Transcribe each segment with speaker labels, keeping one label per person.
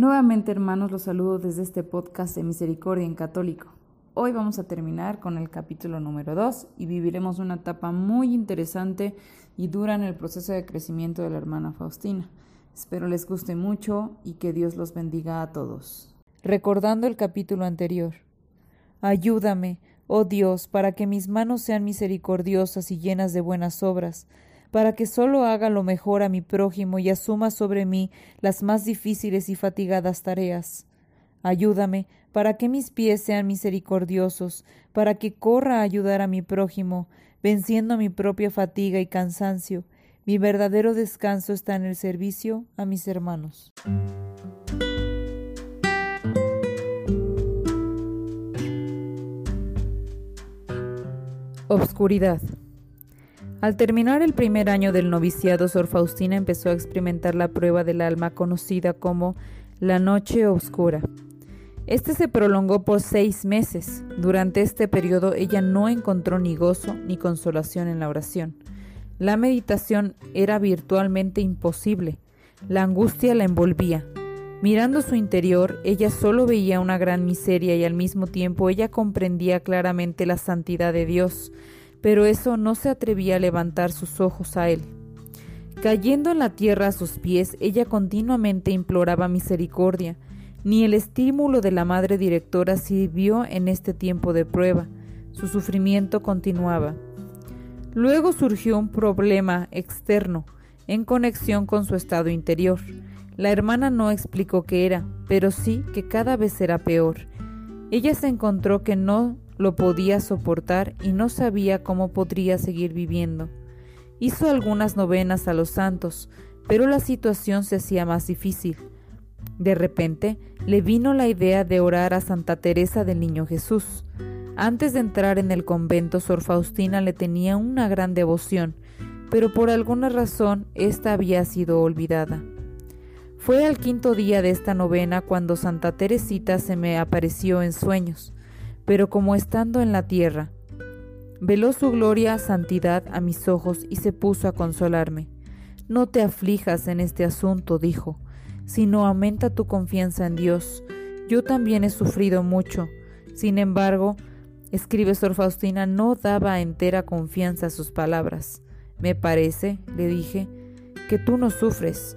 Speaker 1: Nuevamente hermanos los saludo desde este podcast de Misericordia en Católico. Hoy vamos a terminar con el capítulo número 2 y viviremos una etapa muy interesante y dura en el proceso de crecimiento de la hermana Faustina. Espero les guste mucho y que Dios los bendiga a todos. Recordando el capítulo anterior. Ayúdame, oh Dios, para que mis manos sean misericordiosas y llenas de buenas obras, para que solo haga lo mejor a mi prójimo y asuma sobre mí las más difíciles y fatigadas tareas. Ayúdame para que mis pies sean misericordiosos, para que corra a ayudar a mi prójimo, venciendo mi propia fatiga y cansancio. Mi verdadero descanso está en el servicio a mis hermanos. Obscuridad. Al terminar el primer año del noviciado, Sor Faustina empezó a experimentar la prueba del alma conocida como la noche oscura. Este se prolongó por seis meses. Durante este periodo ella no encontró ni gozo ni consolación en la oración. La meditación era virtualmente imposible. La angustia la envolvía. Mirando su interior, ella solo veía una gran miseria y al mismo tiempo ella comprendía claramente la santidad de Dios pero eso no se atrevía a levantar sus ojos a él. Cayendo en la tierra a sus pies, ella continuamente imploraba misericordia. Ni el estímulo de la madre directora sirvió en este tiempo de prueba. Su sufrimiento continuaba. Luego surgió un problema externo, en conexión con su estado interior. La hermana no explicó qué era, pero sí que cada vez era peor. Ella se encontró que no lo podía soportar y no sabía cómo podría seguir viviendo. Hizo algunas novenas a los santos, pero la situación se hacía más difícil. De repente le vino la idea de orar a Santa Teresa del Niño Jesús. Antes de entrar en el convento, Sor Faustina le tenía una gran devoción, pero por alguna razón ésta había sido olvidada. Fue al quinto día de esta novena cuando Santa Teresita se me apareció en sueños pero como estando en la tierra. Veló su gloria santidad a mis ojos y se puso a consolarme. No te aflijas en este asunto, dijo, sino aumenta tu confianza en Dios. Yo también he sufrido mucho. Sin embargo, escribe Sor Faustina, no daba entera confianza a sus palabras. Me parece, le dije, que tú no sufres.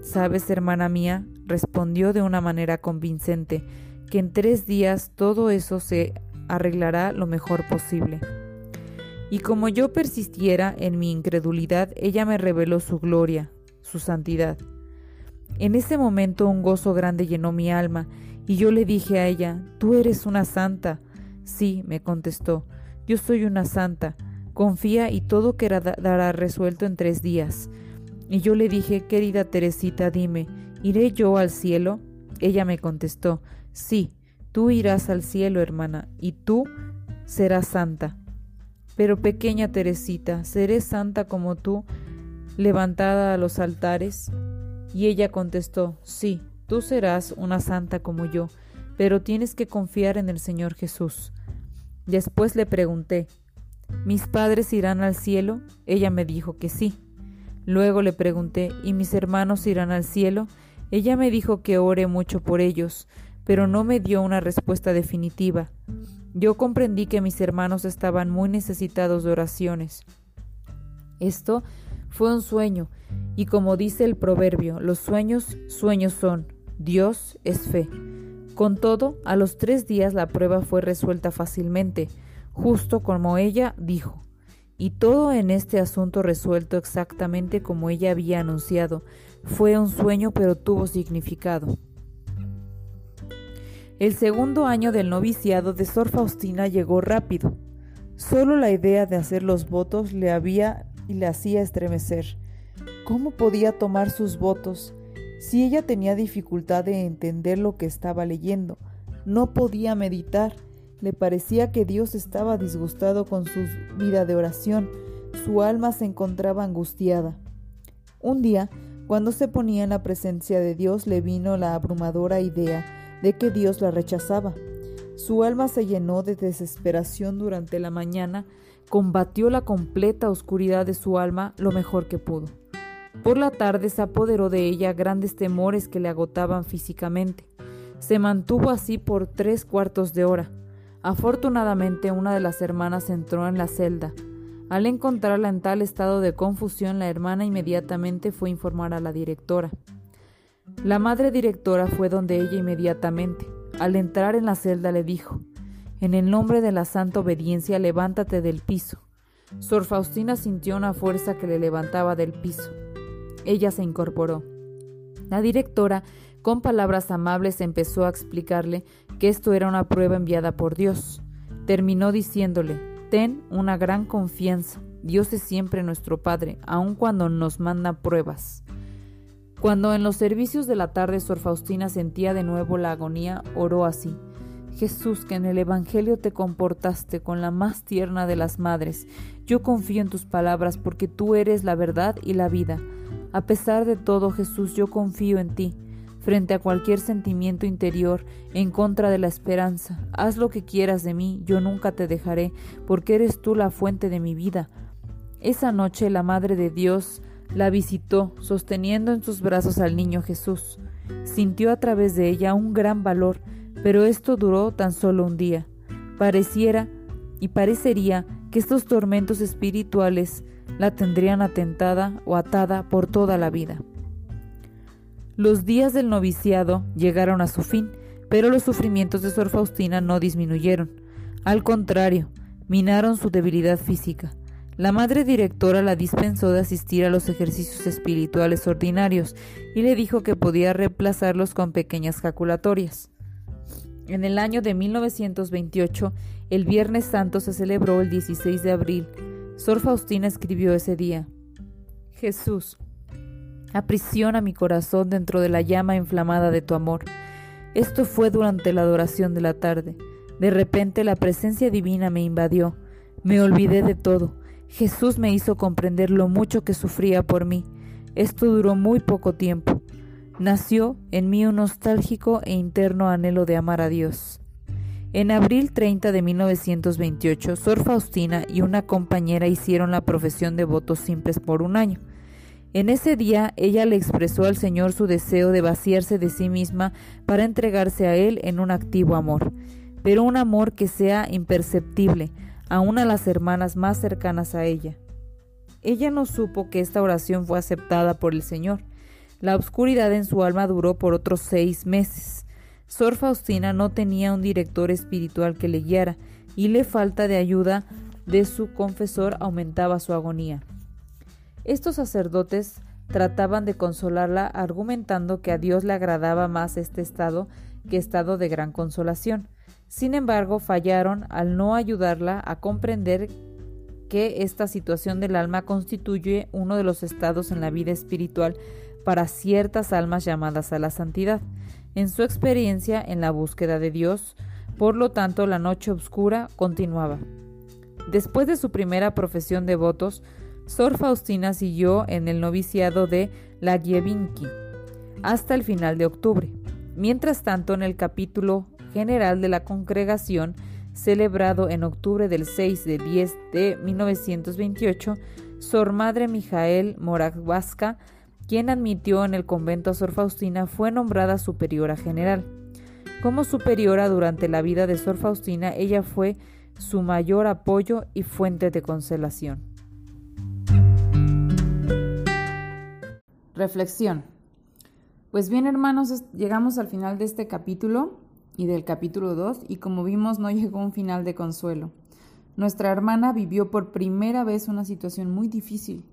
Speaker 1: Sabes, hermana mía, respondió de una manera convincente, que en tres días todo eso se arreglará lo mejor posible. Y como yo persistiera en mi incredulidad, ella me reveló su gloria, su santidad. En ese momento un gozo grande llenó mi alma, y yo le dije a ella, Tú eres una santa. Sí, me contestó, yo soy una santa. Confía y todo quedará resuelto en tres días. Y yo le dije, querida Teresita, dime, ¿iré yo al cielo? Ella me contestó, Sí, tú irás al cielo, hermana, y tú serás santa. Pero pequeña Teresita, ¿seré santa como tú, levantada a los altares? Y ella contestó, sí, tú serás una santa como yo, pero tienes que confiar en el Señor Jesús. Después le pregunté, ¿mis padres irán al cielo? Ella me dijo que sí. Luego le pregunté, ¿y mis hermanos irán al cielo? Ella me dijo que ore mucho por ellos, pero no me dio una respuesta definitiva. Yo comprendí que mis hermanos estaban muy necesitados de oraciones. Esto fue un sueño, y como dice el proverbio, los sueños, sueños son, Dios es fe. Con todo, a los tres días la prueba fue resuelta fácilmente, justo como ella dijo, y todo en este asunto resuelto exactamente como ella había anunciado. Fue un sueño pero tuvo significado. El segundo año del noviciado de Sor Faustina llegó rápido. Solo la idea de hacer los votos le había y le hacía estremecer. ¿Cómo podía tomar sus votos? Si ella tenía dificultad de entender lo que estaba leyendo, no podía meditar, le parecía que Dios estaba disgustado con su vida de oración, su alma se encontraba angustiada. Un día, cuando se ponía en la presencia de Dios, le vino la abrumadora idea de que Dios la rechazaba. Su alma se llenó de desesperación durante la mañana, combatió la completa oscuridad de su alma lo mejor que pudo. Por la tarde se apoderó de ella grandes temores que le agotaban físicamente. Se mantuvo así por tres cuartos de hora. Afortunadamente una de las hermanas entró en la celda. Al encontrarla en tal estado de confusión, la hermana inmediatamente fue a informar a la directora. La madre directora fue donde ella inmediatamente. Al entrar en la celda le dijo, En el nombre de la santa obediencia, levántate del piso. Sor Faustina sintió una fuerza que le levantaba del piso. Ella se incorporó. La directora, con palabras amables, empezó a explicarle que esto era una prueba enviada por Dios. Terminó diciéndole, ten una gran confianza. Dios es siempre nuestro Padre, aun cuando nos manda pruebas. Cuando en los servicios de la tarde Sor Faustina sentía de nuevo la agonía, oró así. Jesús, que en el Evangelio te comportaste con la más tierna de las madres, yo confío en tus palabras porque tú eres la verdad y la vida. A pesar de todo, Jesús, yo confío en ti. Frente a cualquier sentimiento interior en contra de la esperanza, haz lo que quieras de mí, yo nunca te dejaré, porque eres tú la fuente de mi vida. Esa noche la Madre de Dios la visitó, sosteniendo en sus brazos al niño Jesús. Sintió a través de ella un gran valor, pero esto duró tan solo un día. Pareciera y parecería que estos tormentos espirituales la tendrían atentada o atada por toda la vida. Los días del noviciado llegaron a su fin, pero los sufrimientos de Sor Faustina no disminuyeron. Al contrario, minaron su debilidad física. La madre directora la dispensó de asistir a los ejercicios espirituales ordinarios y le dijo que podía reemplazarlos con pequeñas jaculatorias. En el año de 1928, el Viernes Santo se celebró el 16 de abril, Sor Faustina escribió ese día, Jesús, aprisiona mi corazón dentro de la llama inflamada de tu amor. Esto fue durante la adoración de la tarde. De repente la presencia divina me invadió. Me olvidé de todo. Jesús me hizo comprender lo mucho que sufría por mí. Esto duró muy poco tiempo. Nació en mí un nostálgico e interno anhelo de amar a Dios. En abril 30 de 1928, Sor Faustina y una compañera hicieron la profesión de votos simples por un año. En ese día ella le expresó al Señor su deseo de vaciarse de sí misma para entregarse a Él en un activo amor, pero un amor que sea imperceptible, a las hermanas más cercanas a ella. Ella no supo que esta oración fue aceptada por el Señor. La oscuridad en su alma duró por otros seis meses. Sor Faustina no tenía un director espiritual que le guiara y la falta de ayuda de su confesor aumentaba su agonía. Estos sacerdotes trataban de consolarla argumentando que a Dios le agradaba más este estado que estado de gran consolación. Sin embargo, fallaron al no ayudarla a comprender que esta situación del alma constituye uno de los estados en la vida espiritual para ciertas almas llamadas a la santidad en su experiencia en la búsqueda de Dios, por lo tanto la noche oscura continuaba. Después de su primera profesión de votos, Sor Faustina siguió en el noviciado de la Gievinki hasta el final de octubre. Mientras tanto, en el capítulo general de la congregación, celebrado en octubre del 6 de 10 de 1928, Sor Madre Mijael Moravasca quien admitió en el convento a Sor Faustina, fue nombrada superiora general. Como superiora durante la vida de Sor Faustina, ella fue su mayor apoyo y fuente de consolación. Reflexión. Pues bien, hermanos, llegamos al final de este capítulo y del capítulo 2 y como vimos no llegó un final de consuelo. Nuestra hermana vivió por primera vez una situación muy difícil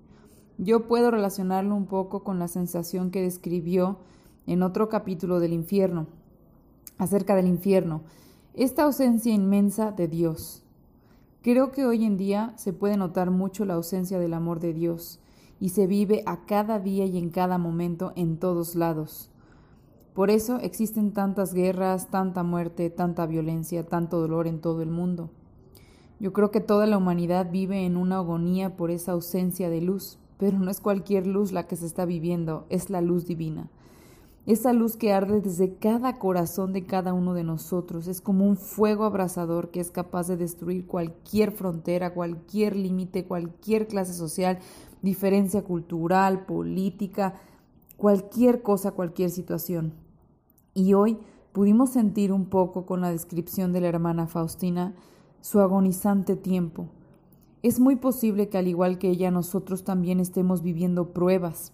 Speaker 1: yo puedo relacionarlo un poco con la sensación que describió en otro capítulo del infierno, acerca del infierno, esta ausencia inmensa de Dios. Creo que hoy en día se puede notar mucho la ausencia del amor de Dios y se vive a cada día y en cada momento en todos lados. Por eso existen tantas guerras, tanta muerte, tanta violencia, tanto dolor en todo el mundo. Yo creo que toda la humanidad vive en una agonía por esa ausencia de luz, pero no es cualquier luz la que se está viviendo, es la luz divina. Esa luz que arde desde cada corazón de cada uno de nosotros es como un fuego abrasador que es capaz de destruir cualquier frontera, cualquier límite, cualquier clase social, diferencia cultural, política, cualquier cosa, cualquier situación. Y hoy pudimos sentir un poco con la descripción de la hermana Faustina su agonizante tiempo. Es muy posible que al igual que ella nosotros también estemos viviendo pruebas,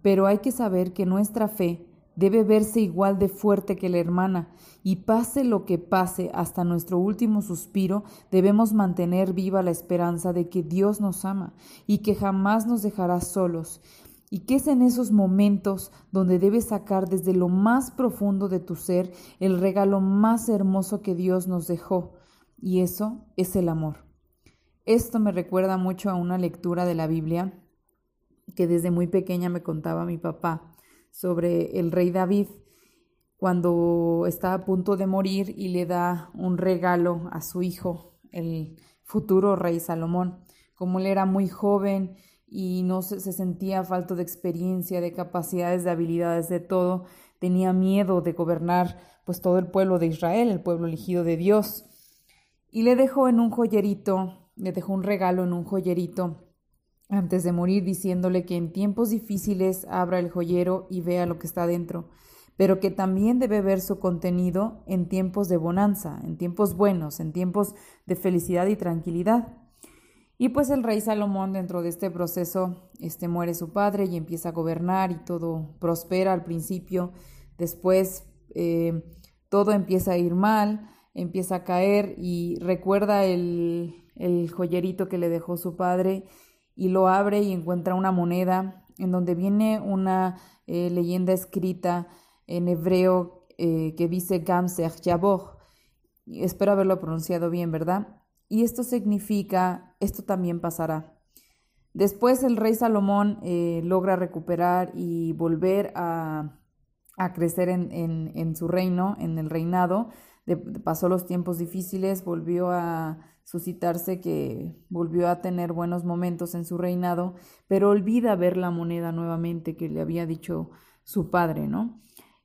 Speaker 1: pero hay que saber que nuestra fe debe verse igual de fuerte que la hermana, y pase lo que pase hasta nuestro último suspiro, debemos mantener viva la esperanza de que Dios nos ama y que jamás nos dejará solos, y que es en esos momentos donde debes sacar desde lo más profundo de tu ser el regalo más hermoso que Dios nos dejó, y eso es el amor. Esto me recuerda mucho a una lectura de la Biblia que desde muy pequeña me contaba mi papá sobre el rey David cuando está a punto de morir y le da un regalo a su hijo, el futuro rey Salomón. Como él era muy joven y no se, se sentía falto de experiencia, de capacidades, de habilidades, de todo, tenía miedo de gobernar pues todo el pueblo de Israel, el pueblo elegido de Dios. Y le dejó en un joyerito, le dejó un regalo en un joyerito antes de morir diciéndole que en tiempos difíciles abra el joyero y vea lo que está dentro, pero que también debe ver su contenido en tiempos de bonanza, en tiempos buenos, en tiempos de felicidad y tranquilidad. Y pues el rey Salomón dentro de este proceso este muere su padre y empieza a gobernar y todo prospera al principio, después eh, todo empieza a ir mal, empieza a caer y recuerda el, el joyerito que le dejó su padre y lo abre y encuentra una moneda en donde viene una eh, leyenda escrita en hebreo eh, que dice Gamser Yabor. Espero haberlo pronunciado bien, ¿verdad? Y esto significa, esto también pasará. Después el rey Salomón eh, logra recuperar y volver a, a crecer en, en, en, su reino, en el reinado. Pasó los tiempos difíciles, volvió a suscitarse que volvió a tener buenos momentos en su reinado, pero olvida ver la moneda nuevamente que le había dicho su padre, ¿no?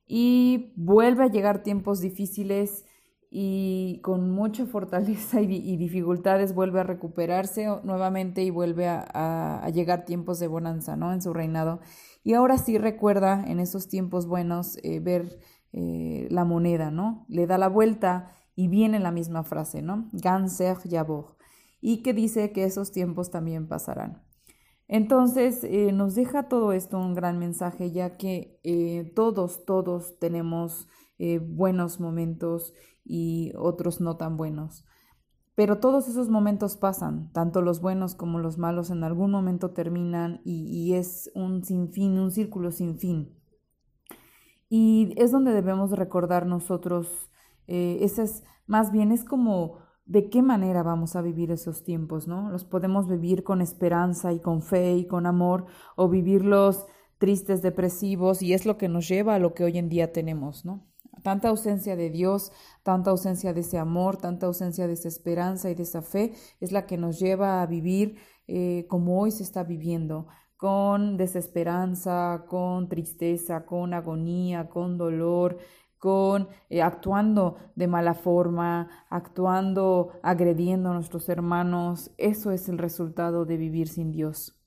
Speaker 1: Y vuelve a llegar tiempos difíciles y con mucha fortaleza y, dificultades vuelve a recuperarse nuevamente y vuelve a, llegar tiempos de bonanza, ¿no? En su reinado. Y ahora sí recuerda en esos tiempos buenos eh, ver eh, la moneda, ¿no? Le da la vuelta y viene la misma frase, ¿no? Ganser Yabor, y que dice que esos tiempos también pasarán. Entonces, eh, nos deja todo esto un gran mensaje, ya que eh, todos, todos tenemos buenos momentos y otros no tan buenos. Pero todos esos momentos pasan, tanto los buenos como los malos en algún momento terminan y, y es un sinfín, un círculo sin fin. Y es donde debemos recordar nosotros eh, ese es más bien es como de qué manera vamos a vivir esos tiempos, ¿no? Los podemos vivir con esperanza y con fe y con amor o vivirlos tristes, depresivos y es lo que nos lleva a lo que hoy en día tenemos, ¿no? Tanta ausencia de Dios, tanta ausencia de ese amor, tanta ausencia de esa esperanza y de esa fe es la que nos lleva a vivir eh, como hoy se está viviendo, con desesperanza, con tristeza, con agonía, con dolor, con eh, actuando de mala forma, actuando, agrediendo a nuestros hermanos. Eso es el resultado de vivir sin Dios.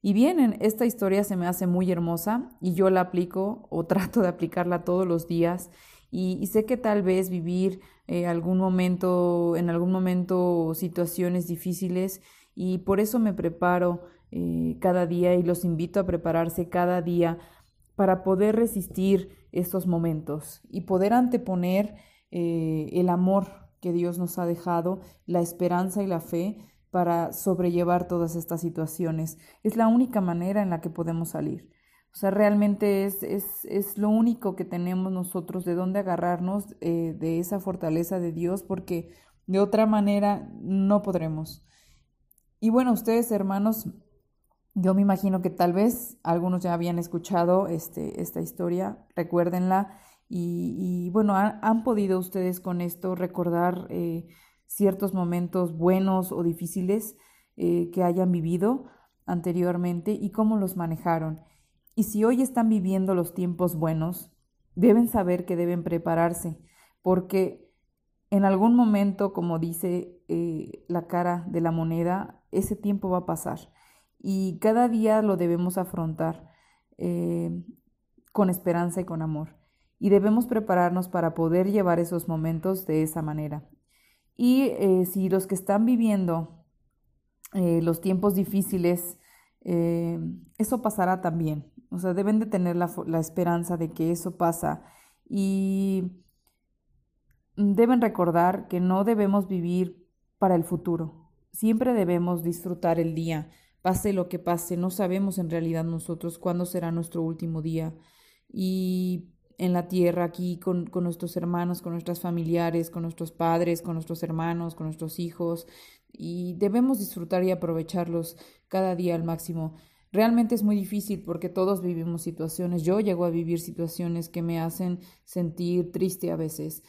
Speaker 1: Y bien, esta historia se me hace muy hermosa y yo la aplico o trato de aplicarla todos los días. Y, sé que tal vez vivir eh, algún momento, en algún momento situaciones difíciles y por eso me preparo eh, cada día y los invito a prepararse cada día para poder resistir estos momentos y poder anteponer eh, el amor que Dios nos ha dejado, la esperanza y la fe para sobrellevar todas estas situaciones. Es la única manera en la que podemos salir. O sea, realmente es, es, es lo único que tenemos nosotros de dónde agarrarnos eh, de esa fortaleza de Dios, porque de otra manera no podremos. Y bueno, ustedes hermanos, Yo me imagino que tal vez algunos ya habían escuchado este, esta historia, recuérdenla y, bueno, han podido ustedes con esto recordar eh, ciertos momentos buenos o difíciles eh, que hayan vivido anteriormente y cómo los manejaron. Y si hoy están viviendo los tiempos buenos, deben saber que deben prepararse, porque en algún momento, como dice eh, la cara de la moneda, ese tiempo va a pasar y cada día lo debemos afrontar eh, con esperanza y con amor. Y debemos prepararnos para poder llevar esos momentos de esa manera. Y eh, si los que están viviendo eh, los tiempos difíciles, eso pasará también. O sea, deben de tener la, la esperanza de que eso pasa. Y deben recordar que no debemos vivir para el futuro. Siempre debemos disfrutar el día Pase lo que pase, no sabemos en realidad nosotros cuándo será nuestro último día. Y en la tierra, aquí con, con, nuestros hermanos, con nuestras familiares, con nuestros padres, con nuestros hermanos, con nuestros hijos. Y debemos disfrutar y aprovecharlos cada día al máximo. Realmente es muy difícil porque todos vivimos situaciones. Yo llego a vivir situaciones que me hacen sentir triste a veces.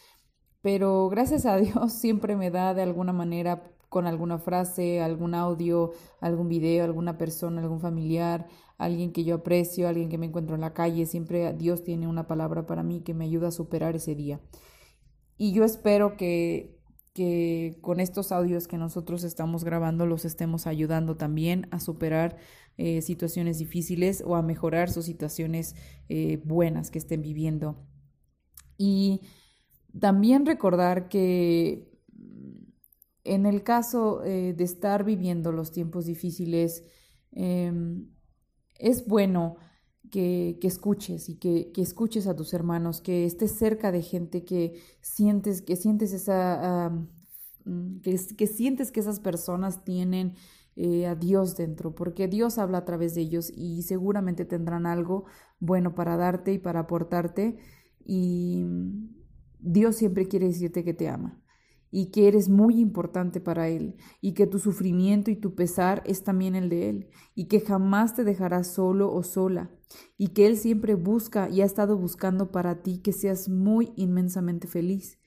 Speaker 1: Pero gracias a Dios siempre me da de alguna manera con alguna frase, algún audio, algún video, alguna persona, algún familiar, alguien que yo aprecio, alguien que me encuentro en la calle. Siempre Dios tiene una palabra para mí que me ayuda a superar ese día. Y yo espero que, que con estos audios que nosotros estamos grabando los estemos ayudando también a superar eh, situaciones difíciles o a mejorar sus situaciones eh, buenas que estén viviendo. Y también recordar que en el caso eh, de estar viviendo los tiempos difíciles, em, es bueno que, escuches y que, escuches a tus hermanos, que estés cerca de gente que sientes, que sientes esa, mm, que, sientes que esas personas tienen eh, a Dios dentro, porque Dios habla a través de ellos y seguramente tendrán algo bueno para darte y para aportarte y Dios siempre quiere decirte que te ama y que eres muy importante para Él y que tu sufrimiento y tu pesar es también el de Él y que jamás te dejará solo o sola y que Él siempre busca y ha estado buscando para ti que seas muy inmensamente feliz,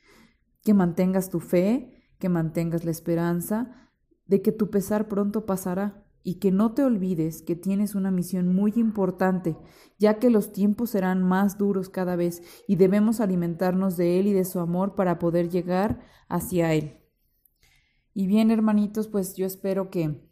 Speaker 1: que mantengas tu fe, que mantengas la esperanza de que tu pesar pronto pasará y que no te olvides que tienes una misión muy importante, ya que los tiempos serán más duros cada vez y debemos alimentarnos de Él y de su amor para poder llegar hacia Él. Y bien, hermanitos, pues yo espero que,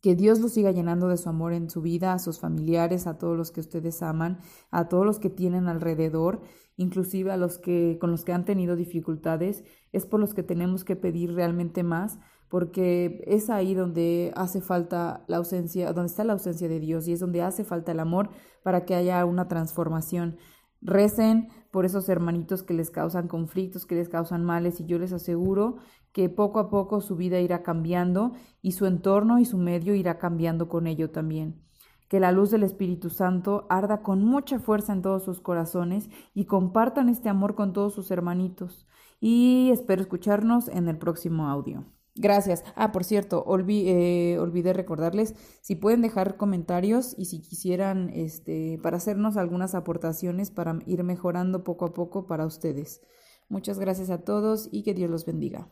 Speaker 1: que Dios los siga llenando de su amor en su vida, a sus familiares, a todos los que ustedes aman, a todos los que tienen alrededor, inclusive a los que con los que han tenido dificultades, es por los que tenemos que pedir realmente más porque es ahí donde hace falta la ausencia, donde está la ausencia de Dios y es donde hace falta el amor para que haya una transformación. Recen por esos hermanitos que les causan conflictos, que les causan males y yo les aseguro que poco a poco su vida irá cambiando y su entorno y su medio irá cambiando con ello también. Que la luz del Espíritu Santo arda con mucha fuerza en todos sus corazones y compartan este amor con todos sus hermanitos. Y espero escucharnos en el próximo audio. Gracias. Ah, por cierto, eh, olvidé recordarles si pueden dejar comentarios y si quisieran, este, para hacernos algunas aportaciones para ir mejorando poco a poco para ustedes. Muchas gracias a todos y que Dios los bendiga.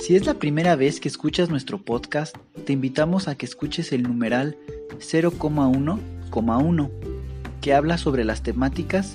Speaker 2: Si es la primera vez que escuchas nuestro podcast, te invitamos a que escuches el numeral 0,1,1, que habla sobre las temáticas